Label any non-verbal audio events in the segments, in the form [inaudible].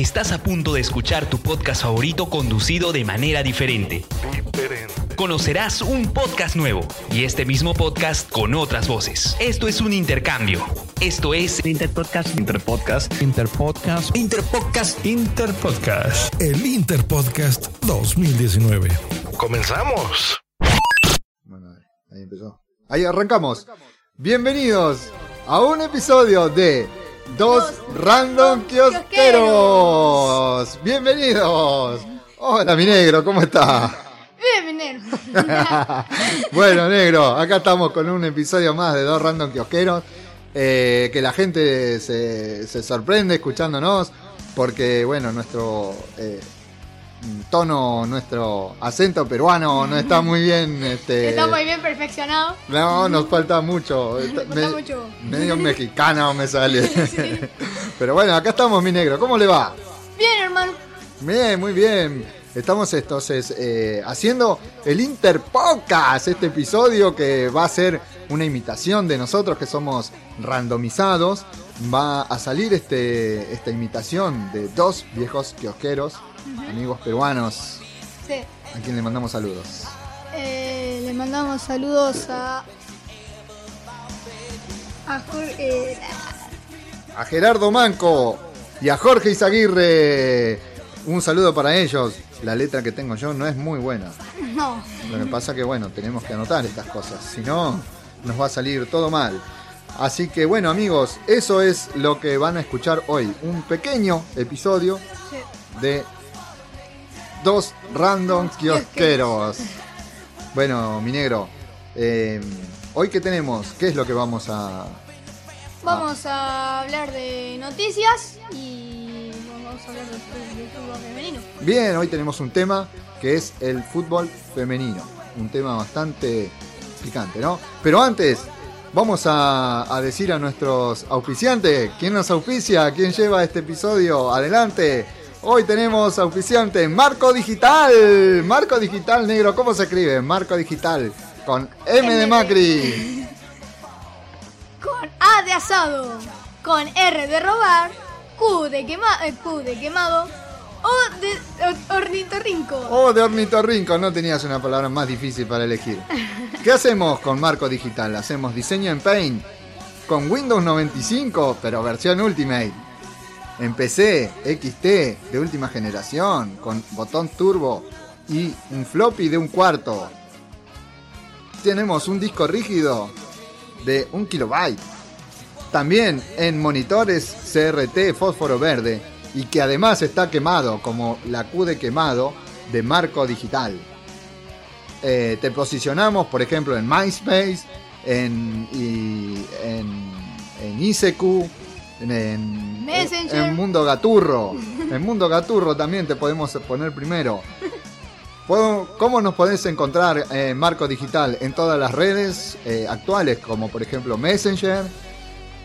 Estás a punto de escuchar tu podcast favorito conducido de manera diferente. Diferente. Conocerás un podcast nuevo y este mismo podcast con otras voces. Esto es un intercambio. Esto es Interpodcast. Interpodcast. Interpodcast. Interpodcast. Interpodcast. El Interpodcast 2019. Comenzamos. Bueno, ahí empezó. Ahí arrancamos. Bienvenidos a un episodio de Dos Random Kiosqueros. Bienvenidos. Hola, mi negro, ¿cómo está? Bien, mi negro. [laughs] bueno, negro, acá estamos con un episodio más de Dos Random Kiosqueros. Eh, que la gente se, se sorprende escuchándonos. Porque, bueno, nuestro eh, tono, nuestro acento peruano no está muy bien. Este, Está muy bien perfeccionado. No, nos falta mucho. [laughs] Nos falta mucho. Medio mexicano me sale. [laughs] [laughs] Pero bueno, acá estamos, mi negro. ¿Cómo le va? Bien, hermano. Bien, muy bien. Estamos entonces eh, haciendo el Interpodcast, este episodio que va a ser una imitación de nosotros que somos randomizados. Va a salir este, esta imitación de dos viejos kiosqueros, amigos peruanos, Sí. a quien le mandamos saludos. Eh, le mandamos saludos a. A Jorge. eh, a Gerardo Manco y a Jorge Izaguirre. Un saludo para ellos. La letra que tengo yo no es muy buena. [laughs] no. Lo que pasa que bueno, tenemos que anotar estas cosas. Si no, nos va a salir todo mal. Así que bueno amigos, eso es lo que van a escuchar hoy. Un pequeño episodio de dos random kiosqueros. Bueno, mi negro, eh, hoy que tenemos, ¿qué es lo que vamos a, Vamos a hablar de noticias y vamos a hablar del fútbol femenino. Bien, hoy tenemos un tema que es el fútbol femenino. Un tema bastante picante, ¿no? Pero antes, vamos a, a decir a nuestros auspiciantes, ¿quién nos auspicia? ¿Quién lleva este episodio adelante? Hoy tenemos auspiciante Marco Digital. Marco Digital Negro, ¿cómo se escribe? Marco Digital. Con M de Macri. [laughs] Con A de asado. Con R de robar. Q de, quema, eh, Q de quemado. O de or- ornitorrinco. Oh, de ornitorrinco, no tenías una palabra más difícil para elegir. [laughs] ¿Qué hacemos con Marco Digital? Hacemos diseño en Paint con Windows 95, pero versión Ultimate. En PC, XT, de última generación, con botón turbo y un floppy de un cuarto. Tenemos un disco rígido de un kilobyte. También en monitores CRT fósforo verde y que además está quemado como la Q de quemado de Marco Digital. Eh, te posicionamos, por ejemplo, en MySpace, en, y, en, en ICQ, en, en, Messenger. en Mundo Gaturro. En Mundo Gaturro también te podemos poner primero. ¿Cómo nos podés encontrar eh, Marco Digital en todas las redes eh, actuales, como por ejemplo Messenger,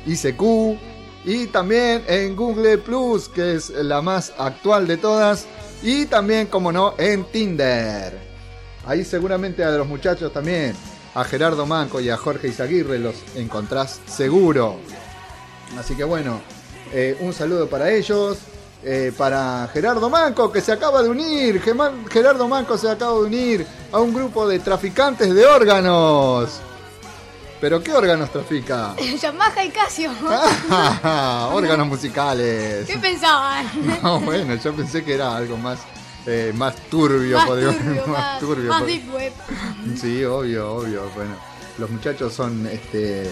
ICQ y también en Google Plus, que es la más actual de todas, y también, como no, en Tinder. Ahí seguramente a los muchachos también, a Gerardo Manco y a Jorge Izaguirre los encontrás seguro. Así que bueno, eh, un saludo para ellos. eh, para Gerardo Manco, que se acaba de unir. Gerardo Manco se acaba de unir a un grupo de traficantes de órganos. ¿Pero qué órganos trafica? [laughs] Yamaha y Casio. órganos musicales. ¿Qué pensaban? No, bueno, yo pensé que era algo más, eh, más turbio, más turbio, [laughs] más, turbio, más deep web. Sí, obvio, obvio. Bueno, los muchachos son, este, eh,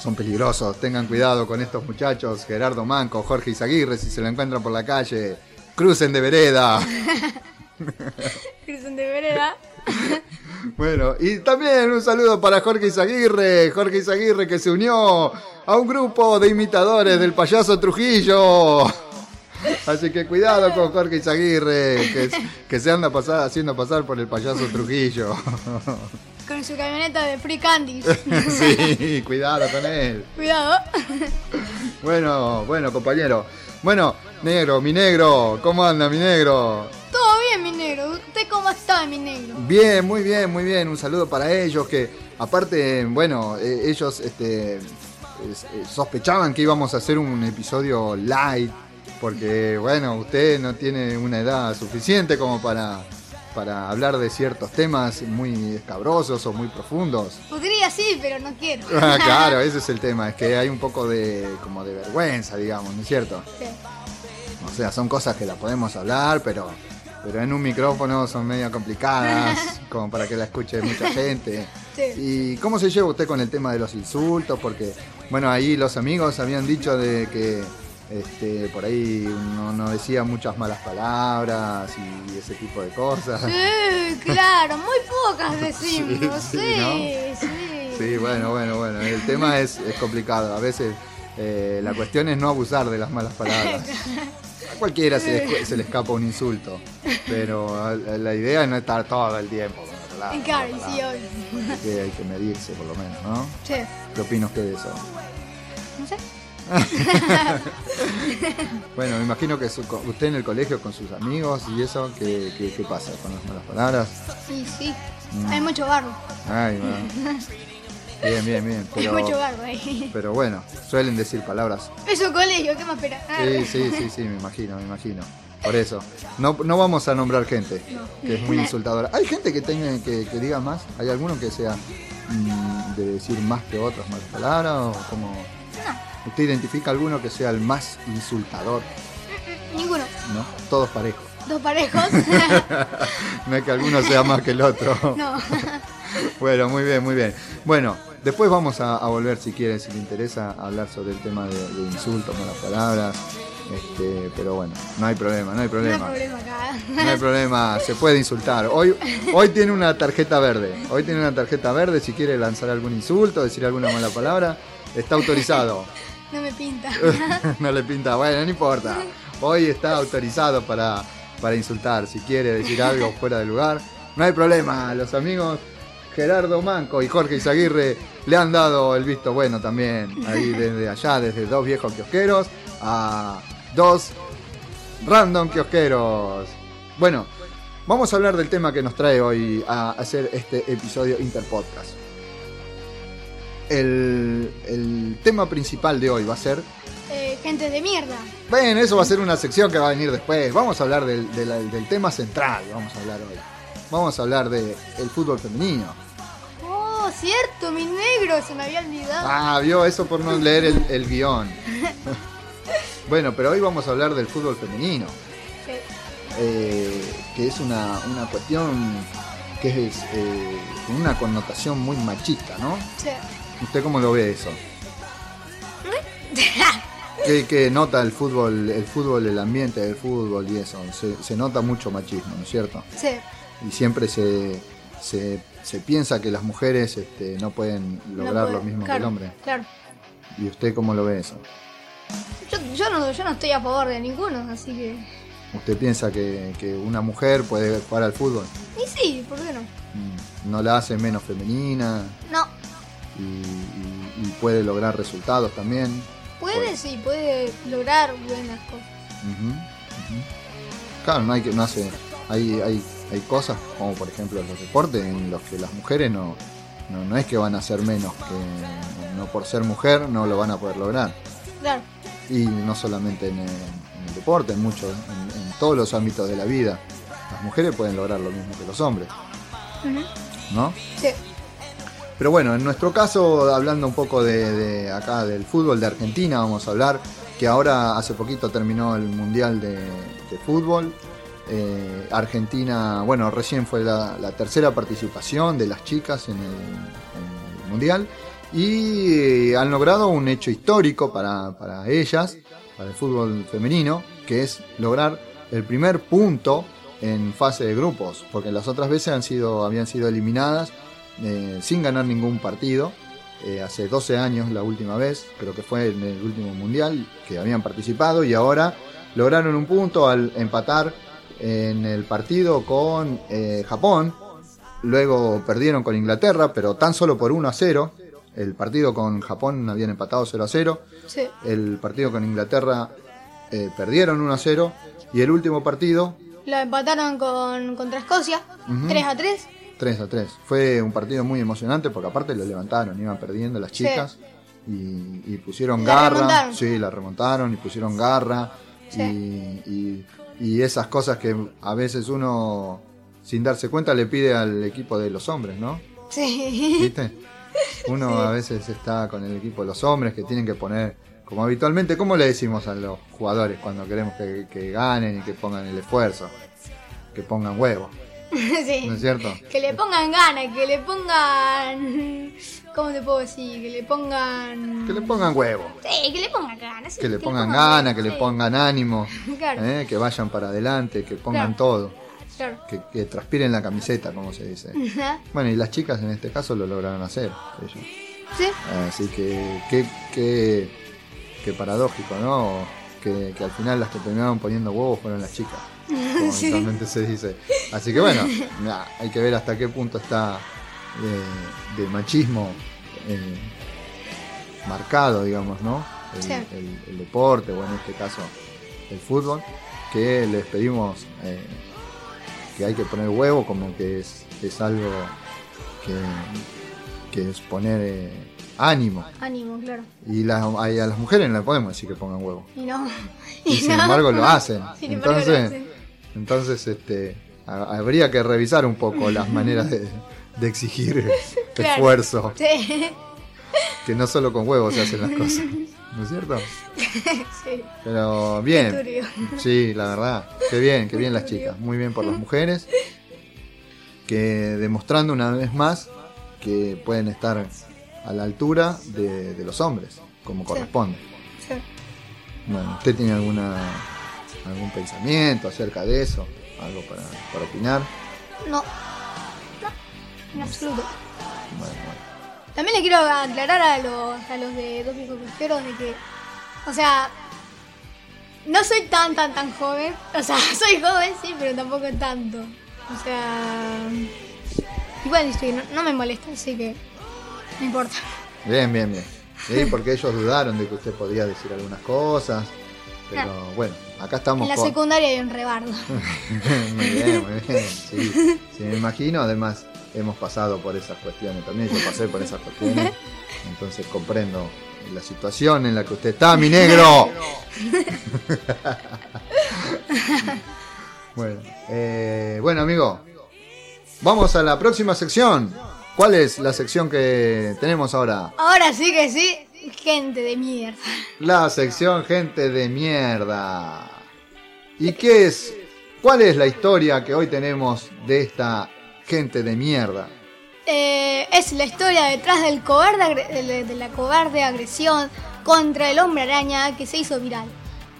son peligrosos. Tengan cuidado con estos muchachos. Gerardo Manco, Jorge Izaguirre, si se lo encuentran por la calle, crucen de vereda. [laughs] Cristian de vereda. Bueno, y también un saludo para Jorge Izaguirre, Jorge Izaguirre que se unió a un grupo de imitadores del payaso Trujillo. Así que cuidado con Jorge Izaguirre, que, que se anda pasar, haciendo pasar por el payaso Trujillo. Con su camioneta de Free Candies. [laughs] Sí, cuidado con él. Cuidado. Bueno, bueno, compañero. Bueno, negro, mi negro, ¿cómo anda mi negro? Bien, mi negro. ¿Usted cómo está, mi negro? Bien, muy bien, muy bien. Un saludo para ellos que, aparte, bueno, eh, ellos este, es- eh, sospechaban que íbamos a hacer un episodio light, porque bueno, usted no tiene una edad suficiente como para, para hablar de ciertos temas muy escabrosos o muy profundos. Podría sí, pero no quiero. [laughs] Ah, claro, [laughs] ese es el tema, es que hay un poco de como de vergüenza, digamos, ¿no es cierto? Sí. O sea, son cosas que las podemos hablar, pero, pero en un micrófono son medio complicadas, [laughs] como para que la escuche mucha gente. Sí. ¿Y cómo se lleva usted con el tema de los insultos? Porque, bueno, ahí los amigos habían dicho de que este, por ahí no, no decía muchas malas palabras y ese tipo de cosas. Sí, claro, muy pocas [laughs] decimos. Sí, Sí, sí, sí. Sí, bueno, bueno, bueno. El tema es, es complicado. A veces eh, la cuestión es no abusar de las malas palabras. [laughs] Cualquiera se le, escu- se le escapa un insulto, pero la idea es no estar todo el tiempo con la palabra. Claro, sí, obvio. Que, hay que medirse por lo menos, ¿no? Sí, ¿Qué opina usted de eso? no sé. [laughs] Bueno, me imagino que su- usted en el colegio con sus amigos y eso, ¿qué, qué- qué pasa con las malas palabras? Sí, sí. Mm. Hay mucho barro. Ay, bueno. [laughs] Bien, bien, bien. Pero, mucho barro ahí. pero bueno, suelen decir palabras Es un colegio, ¿qué más espera? Ah, Sí, sí, sí, sí, me imagino, me imagino. Por eso. No, no vamos a nombrar gente que es muy [laughs] insultadora. ¿Hay gente que tenga que, que diga más? ¿Hay alguno que sea mm, de decir más que otras malas palabras? ¿O como... ¿Usted identifica alguno que sea el más insultador? Ninguno. ¿No? Todos parejos. Dos parejos. [laughs] No es que alguno sea más que el otro. [laughs] no. Bueno, muy bien, muy bien. Bueno, después vamos a, a volver, si quieren, si le interesa, a hablar sobre el tema de, de insultos, malas palabras. Este, pero bueno, no hay problema, no hay No hay problema. problema acá. No hay problema, se puede insultar. Hoy, hoy tiene una tarjeta verde. Hoy tiene una tarjeta verde. Si quiere lanzar algún insulto, decir alguna mala palabra, está autorizado. No me pinta. [laughs] no le pinta, bueno, no importa. Hoy está autorizado para, para insultar. Si quiere decir algo fuera de lugar, no hay problema. Los amigos Gerardo Manco y Jorge Izaguirre le han dado el visto bueno también. Ahí [laughs] desde allá, desde dos viejos kiosqueros a dos random kiosqueros. Bueno, vamos a hablar del tema que nos trae hoy a hacer este episodio Interpodcast. El, el tema principal de hoy va a ser Eh, gente de mierda. bueno, eso va a ser una sección que va a venir después. Vamos a hablar del, de del tema central. Vamos a hablar hoy. Vamos a hablar del fútbol femenino. Cierto, mi negro, se me había olvidado. Ah, vio eso por no leer el, el guion. [laughs] bueno, pero hoy vamos a hablar del fútbol femenino. Sí. eh, que es una, una cuestión que es eh, con una connotación muy machista, ¿no? Sí. ¿Usted cómo lo ve eso? [laughs] ¿Qué, qué nota el fútbol, el fútbol, el ambiente del fútbol y eso? Se, se nota mucho machismo, ¿no es cierto? Sí. y siempre se, se, se piensa que las mujeres este, no pueden No lograr puede- lo mismo que el hombre. Claro. ¿Y usted cómo lo ve eso? Yo, yo no, yo no estoy a favor de ninguno, así que. ¿Usted piensa que, que una mujer puede jugar al fútbol? Y sí, ¿por qué no? Mm, ¿No la hace menos femenina No. y, y- y puede lograr resultados también? Puede, sí, puede lograr buenas cosas. Claro, no hay que no hace hay, hay, hay cosas como por ejemplo los deportes en los que las mujeres no, no, no es que van a ser menos que no por ser mujer no lo van a poder lograr. Claro. Y no solamente en el, en el deporte, en muchos, en, en todos los ámbitos de la vida. Las mujeres pueden lograr lo mismo que los hombres. ¿no? Sí. Pero bueno, en nuestro caso, hablando un poco de, de acá del fútbol de Argentina, vamos a hablar que ahora hace poquito terminó el Mundial de, de Fútbol. Eh, Argentina, bueno, recién fue la, tercera participación de las chicas en el, Mundial y eh, han logrado un hecho histórico para, para ellas, para el fútbol femenino, que es lograr el primer punto en fase de grupos, porque las otras veces habían sido eliminadas eh, sin ganar ningún partido. Hace 12 años la última vez, creo que fue en el último mundial que habían participado y ahora lograron un punto al empatar en el partido con eh, Japón. Luego perdieron con Inglaterra, pero tan solo por 1 a 0. El partido con Japón habían empatado 0 a 0. Sí. El partido con Inglaterra eh, perdieron 1 a 0. Y el último partido La empataron con, contra Escocia. Ujú. 3 a 3. 3 a 3. Fue un partido muy emocionante porque aparte lo levantaron, iban perdiendo las Sí. chicas y, y pusieron La garra. remontaron. Sí, la remontaron y pusieron garra. Sí. Y, y- y esas cosas que a veces uno, sin darse cuenta, le pide al equipo de los hombres, ¿no? Sí. ¿Viste? [laughs] Uno a veces está con el equipo de los hombres que tienen que poner, como habitualmente, ¿cómo le decimos a los jugadores cuando queremos que, que ganen y que pongan el esfuerzo? Que pongan huevo, [laughs] sí. ¿no es cierto? Que le pongan ganas, que le pongan. ¿Cómo te puedo decir? Que le pongan. Que le pongan huevo, Sí, que le pongan ganas. sí, que le pongan ganas, que le pongan ánimo, [laughs] Claro, ¿eh? que vayan para adelante, que pongan Claro. todo, claro. que, que transpiren la camiseta, como se dice. Ajá. Bueno, y las chicas en este caso lo lograron hacer. ellos. Sí, Así que, qué, qué, qué paradójico, ¿no? Que, que al final las que terminaron poniendo huevos fueron las chicas, como [laughs] Sí. se dice. Así que bueno, hay que ver hasta qué punto está eh, de machismo eh, marcado, digamos, ¿no? El, Sí. el- el deporte, o en este caso el fútbol, que les pedimos eh, que hay que poner huevo como que es, es algo que, que es poner eh, ánimo. ánimo, claro. Y las- a, a las mujeres no le podemos decir que pongan huevo. Y no. Y [laughs] sin no. embargo lo hacen. [laughs] Sin embargo lo Entonces, hacen. Entonces este, ha- habría que revisar un poco las [laughs] maneras de, de exigir Claro. esfuerzo. Sí. Que no solo con huevos se hacen las cosas. [laughs] ¿No es cierto? sí. Pero bien. Sí, la verdad. Qué bien, qué bien las chicas. Muy bien por las [laughs] mujeres. Que demostrando una vez más que pueden estar a la altura de, de los hombres, como corresponde. Sí. Bueno, ¿usted tiene alguna algún pensamiento acerca de eso? ¿Algo para, para opinar? No. No. En absoluto. Bueno, bueno. También le quiero aclarar a los, a los de dos viejos cruceros de que, o sea, no soy tan, tan, tan joven. O sea, [laughs] soy joven, sí, pero tampoco tanto. O sea, igual estoy, no, no me molesta, así que no importa. Bien, bien, bien. [laughs] Sí, porque ellos dudaron de que usted podía decir algunas cosas. Pero bueno, acá estamos En la con... secundaria hay un rebardo. [laughs] muy bien, muy bien. Sí, sí, me imagino. Además, hemos pasado por esas cuestiones también. Yo pasé por esas cuestiones. [laughs] Entonces comprendo la situación en la que usted está, mi negro. [laughs] bueno, eh, bueno, amigo. Vamos a la próxima sección. ¿Cuál es la sección que tenemos ahora? Ahora sí que sí, gente de mierda. La sección gente de mierda. ¿Y qué es? ¿Cuál es la historia que hoy tenemos de esta gente de mierda? Eh, es la historia detrás del cobarde de de la cobarde agresión contra el hombre araña que se hizo viral.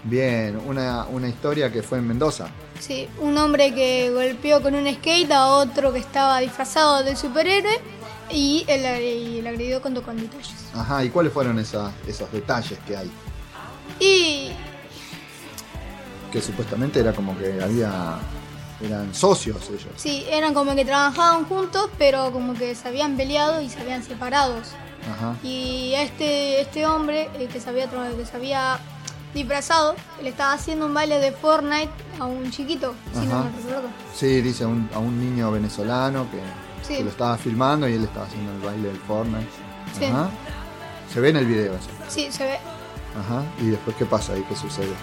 Bien, una, una historia que fue en Mendoza. Sí, un hombre que golpeó con un skate a otro que estaba disfrazado de superhéroe y el, agredió con con detalles. Ajá, ¿y cuáles fueron esos detalles que hay? Y Que supuestamente era como que había. eran socios ellos. sí, eran como que trabajaban juntos, pero como que se habían peleado y se habían separado. Ajá. Y este, este hombre eh, que, se había, que se había disfrazado le estaba haciendo un baile de Fortnite a un chiquito, si no me recuerdo. Sí, dice a un, a un niño venezolano que, Sí. que lo estaba filmando y él estaba haciendo el baile del Fortnite. Sí. Ajá. Se ve en el video eso. Sí, se ve. Ajá. ¿Y después qué pasa ahí? ¿Qué sucede?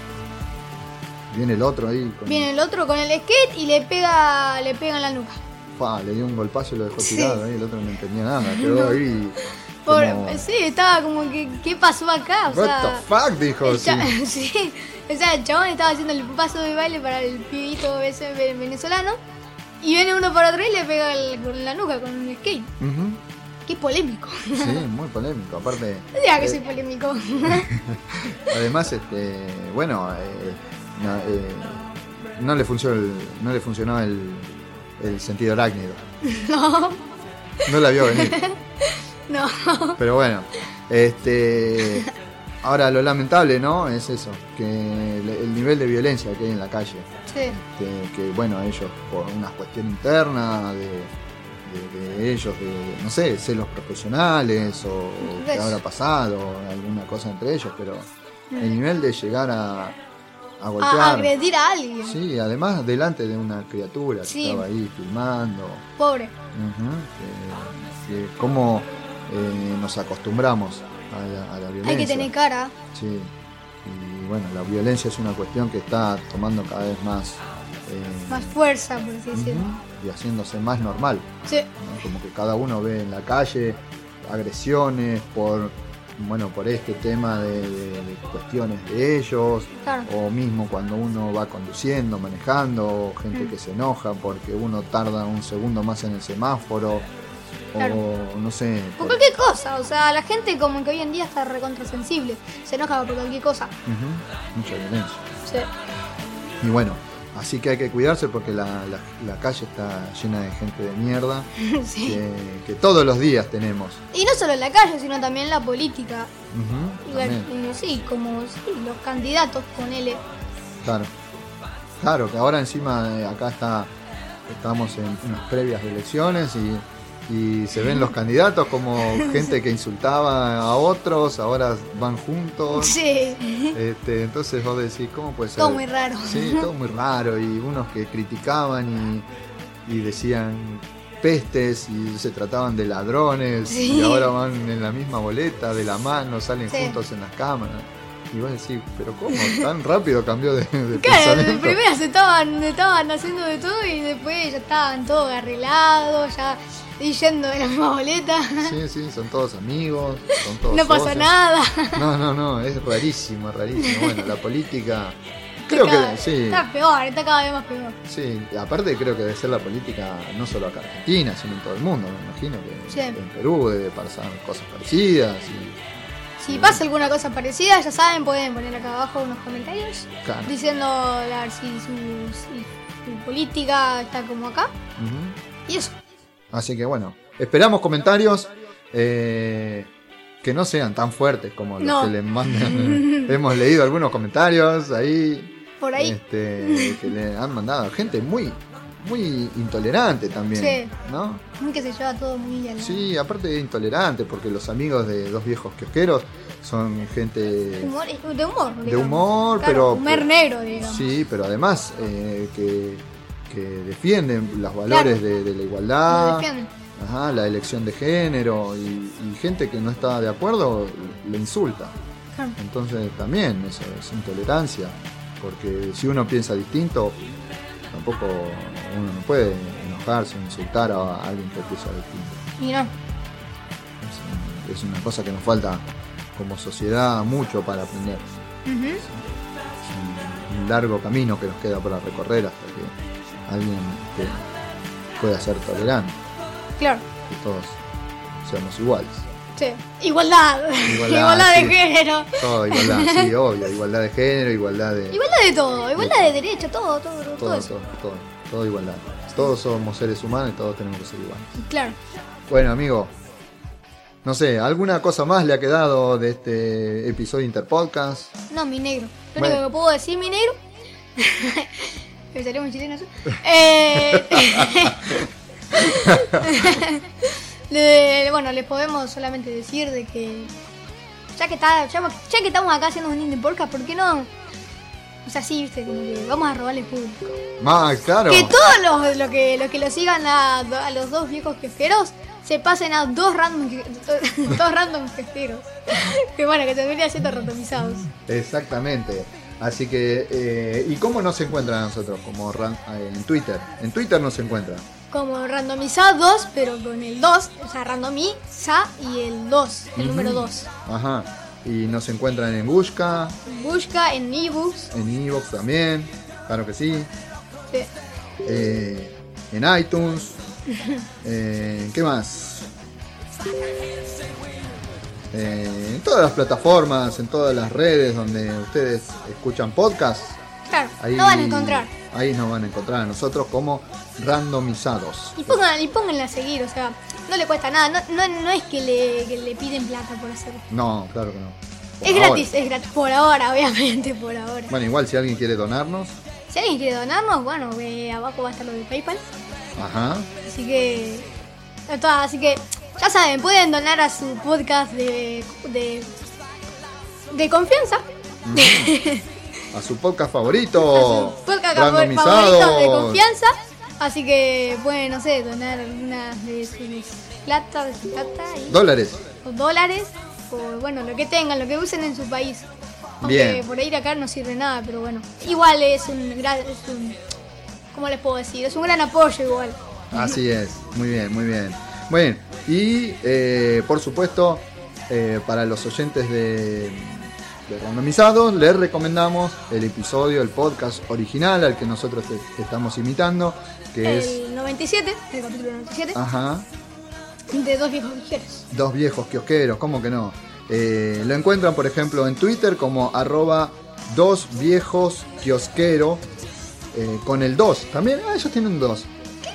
Viene el otro ahí. Con... Viene el otro con el skate y le pega, le pega en la nuca. Pa, le dio un golpazo y lo dejó Sí. tirado ahí. El otro no entendía nada. Quedó [laughs] ahí. Por- como, Sí, estaba como que, ¿qué pasó acá? O What sea, the fuck, dijo. [laughs] sí. O sea, el chabón estaba haciendo el paso de baile para el pibito ese ve- venezolano. Y viene uno por atrás y le pega el- con la nuca con un skate. Ujú. Qué polémico. Sí, muy polémico. Aparte, [laughs] diga que eh, soy polémico. además, este, bueno, eh, no, eh, no le funcionó el, no le funcionó el, el sentido arácnido. [laughs] no, No la vio venir. [laughs] no. Pero bueno, este, ahora lo lamentable, ¿no? Es eso, que el, el nivel de violencia que hay en la calle. Sí, que, que, bueno, ellos por una cuestión interna de, de- de ellos, de, no sé, celos profesionales o qué habrá pasado, alguna cosa entre ellos, pero el nivel de llegar a, a agredir a alguien. sí, además delante de una criatura que Sí. estaba ahí filmando, Pobre. que, que cómo eh, nos acostumbramos a la, a la violencia. Hay que tener cara. Sí. Y bueno, la violencia es una cuestión que está tomando cada vez más... eh, Más fuerza, por así decirlo. ujú, y haciéndose más normal. Sí, ¿no? Como que cada uno ve en la calle agresiones por bueno por este tema de, de- de cuestiones de ellos claro. o mismo cuando uno va conduciendo manejando o gente Mm. que se enoja porque uno tarda un segundo más en el semáforo Claro. o no sé Por cualquier cosa, o sea, la gente como que hoy en día está recontrasensible. Se enoja por cualquier cosa. Mucha violencia Sí. y bueno así que hay que cuidarse porque la, la- la calle está llena de gente de mierda [laughs] sí. que, que todos los días tenemos Y no solo en la calle, sino también en la política. Eh, sí, como sí, los candidatos, ponele. Claro. Claro, que ahora encima eh, acá está estamos en unas previas de elecciones y, y se ven los candidatos como gente que insultaba a otros, ahora van juntos. Sí, Este, entonces vos decís, ¿cómo puede ser? todo muy raro. Sí, todo muy raro. Y unos que criticaban y, y decían pestes y se trataban de ladrones Sí. y ahora van en la misma boleta, de la mano, salen Sí. juntos en las cámaras. Y vos decís, pero ¿cómo tan rápido cambió de, de Claro, primero se estaban, estaban haciendo de todo y después ya estaban todos arreglados, ya yendo de la misma boleta. Sí, sí, son todos amigos, son todos No pasa socios. nada. No, no, no, es rarísimo, rarísimo. [laughs] Bueno, la política... Creo que sí, Está peor, está cada vez más peor. sí. Aparte creo que debe ser la política no solo acá en Argentina, sino en todo el mundo. Me imagino que Sí. en Perú debe pasar cosas parecidas. Y, Si pasa alguna cosa parecida, ya saben, pueden poner acá abajo unos comentarios claro. diciendo a ver si su, si su política está como acá. Y eso. Así que bueno, esperamos comentarios eh, que no sean tan fuertes como los que les mandan. [laughs] Hemos leído algunos comentarios ahí. Por ahí. este, que le han mandado gente muy muy intolerante también Sí. ¿no? Muy que se lleva todo muy a la- sí aparte de intolerante porque los amigos de dos viejos kiosqueros son gente Humor, de humor. de digamos. humor Claro, pero Humor negro, digamos. sí pero además eh, que, que defienden los valores Claro. de, de la igualdad. Ajá, la elección de género y, y gente que no está de acuerdo le insulta. Claro. Entonces también eso es intolerancia, porque si uno piensa distinto, tampoco uno no puede enojarse o insultar a alguien que piensa distinto. Y no. Es, es una cosa que nos falta como sociedad mucho para aprender. Es un, un largo camino que nos queda para recorrer hasta que alguien este, pueda ser tolerante, Claro. que todos seamos iguales. Sí. Igualdad. Igualdad, [laughs] Igualdad, de género. Todo igualdad, sí, [laughs] obvio. Igualdad de género, igualdad de. Igualdad de todo. Igualdad de derecho, todo, todo, todo, todo, eso. todo, todo, todo igualdad. Todos somos seres humanos y todos tenemos que ser iguales. Claro. Bueno, amigo. No sé, ¿alguna cosa más le ha quedado de este episodio Interpodcast? No, mi negro. Lo Bueno. único que puedo decir, mi negro. Eso. Eh, [laughs] le- bueno, les podemos solamente decir de que. Ya que, está, ya, ya que estamos acá haciendo un indie podcast, ¿por qué no? O sea, sí, viste, como que vamos a robarle público. Más, claro. Que todos los, los que, los que lo sigan a, a los dos viejos quejeros se pasen a dos random, [laughs] dos random quejeros. que bueno, que se deberían siendo randomizados. Exactamente. Así que, eh, ¿y cómo nos encuentran a nosotros? Como ran- eh, en Twitter. En Twitter nos encuentran. Como randomizados, pero con el 2, o sea, randomiza y el 2, el número 2. Ajá. Y nos encuentran en Busca, Busca en ebooks. en Evox también. Claro que sí. sí. eh, en iTunes. [laughs] eh, ¿Qué más? Eh, en todas las plataformas, en todas las redes donde ustedes escuchan podcasts, Claro, ahí lo van a encontrar. Ahí nos van a encontrar a nosotros como randomizados. Y pongan, y pónganle a seguir, o sea, no le cuesta nada. No, no, no es que le, que le piden plata por hacerlo. No, claro que no. Por Es ahora. gratis, es gratis. Por ahora, [laughs] obviamente, por ahora. Bueno, igual si alguien quiere donarnos, Si alguien quiere donarnos, bueno, eh, abajo va a estar lo de PayPal. ajá. Así que. Así que, ya saben, pueden donar a su podcast de. de, de confianza. [laughs] A su podcast favorito. podcast favor- randomizado. favorito de confianza. Así que pueden, no sé, donar algunas de sus plata, de su plata y- Dólares. o dólares, o bueno, lo que tengan, lo que usen en su país. Aunque Bien. por ir acá no sirve nada, pero bueno. Igual es un gran. Es un, ¿Cómo les puedo decir? Es un gran apoyo igual. Así es, muy bien, muy bien. Muy bien, y eh, por supuesto, eh, para los oyentes de, de Randomizados, les recomendamos el episodio, el podcast original al que nosotros te- estamos imitando, que es, El 97, el capítulo 97, ajá, de dos viejos viajeros. dos viejos kiosqueros, ¿cómo que no? Eh, lo encuentran, por ejemplo, en Twitter como arroba dos viejos kiosquero, eh, con el 2, también, ah, ellos tienen dos.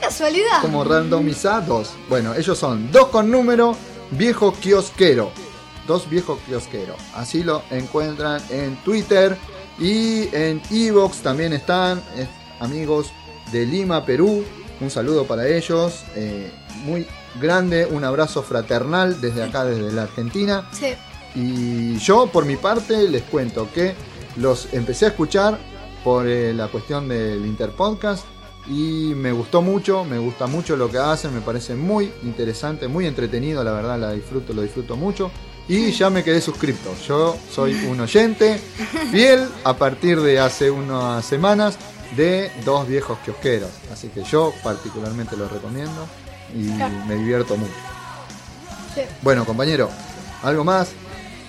¡Qué casualidad! como randomizados. Bueno, ellos son dos con número, viejo kiosquero. Dos viejos kiosqueros. Así lo encuentran en Twitter y en Evox también están amigos de Lima, Perú. Un saludo para ellos. eh, muy grande, un abrazo fraternal desde acá, desde la Argentina. Sí. Y yo, por mi parte, les cuento que los empecé a escuchar por eh, la cuestión del Interpodcast y me gustó mucho, me gusta mucho lo que hacen, me parece muy interesante, muy entretenido, la verdad, la disfruto, lo disfruto mucho. Y ya me quedé suscripto. Yo soy un oyente fiel a partir de hace unas semanas de dos viejos kiosqueros. Así que yo particularmente los recomiendo y me divierto mucho. sí. Bueno, compañero, ¿algo más?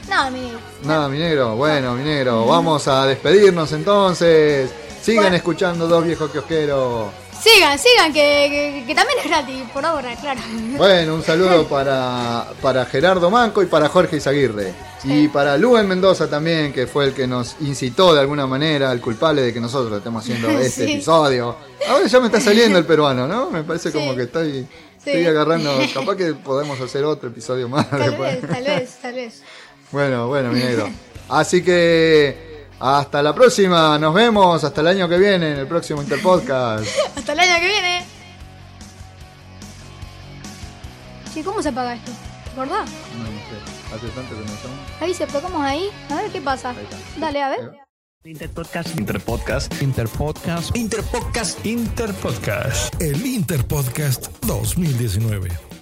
Nada, mi negro. Nada, mi negro. Bueno, mi negro. Vamos a despedirnos entonces. Sigan Bueno. escuchando Dos Viejos Kiosqueros. Sigan, sigan, que, que- que también es gratis, por ahora, claro. Bueno, un saludo [laughs] para, para Gerardo Manco y para Jorge Izaguirre. Y para Luen Mendoza también, que fue el que nos incitó de alguna manera, el culpable de que nosotros estemos haciendo [laughs] este Sí. episodio. Ahora ya me está saliendo el peruano, ¿no? Me parece como que estoy, Sí. estoy agarrando. [laughs] Capaz que podemos hacer otro episodio más Tal después. vez, tal vez, tal vez. Bueno, bueno, mi negro. Así que hasta la próxima, nos vemos hasta el año que viene en el próximo Interpodcast. [laughs] Hasta el año que viene. Che, ¿cómo se apaga esto? ¿Te acordás? No, no sé, hace tanto que no llamo. Ahí se tocamos ahí. A ver qué pasa. Dale, a ver. Interpodcast. Interpodcast. Interpodcast. Interpodcast. Interpodcast. El Interpodcast 2019.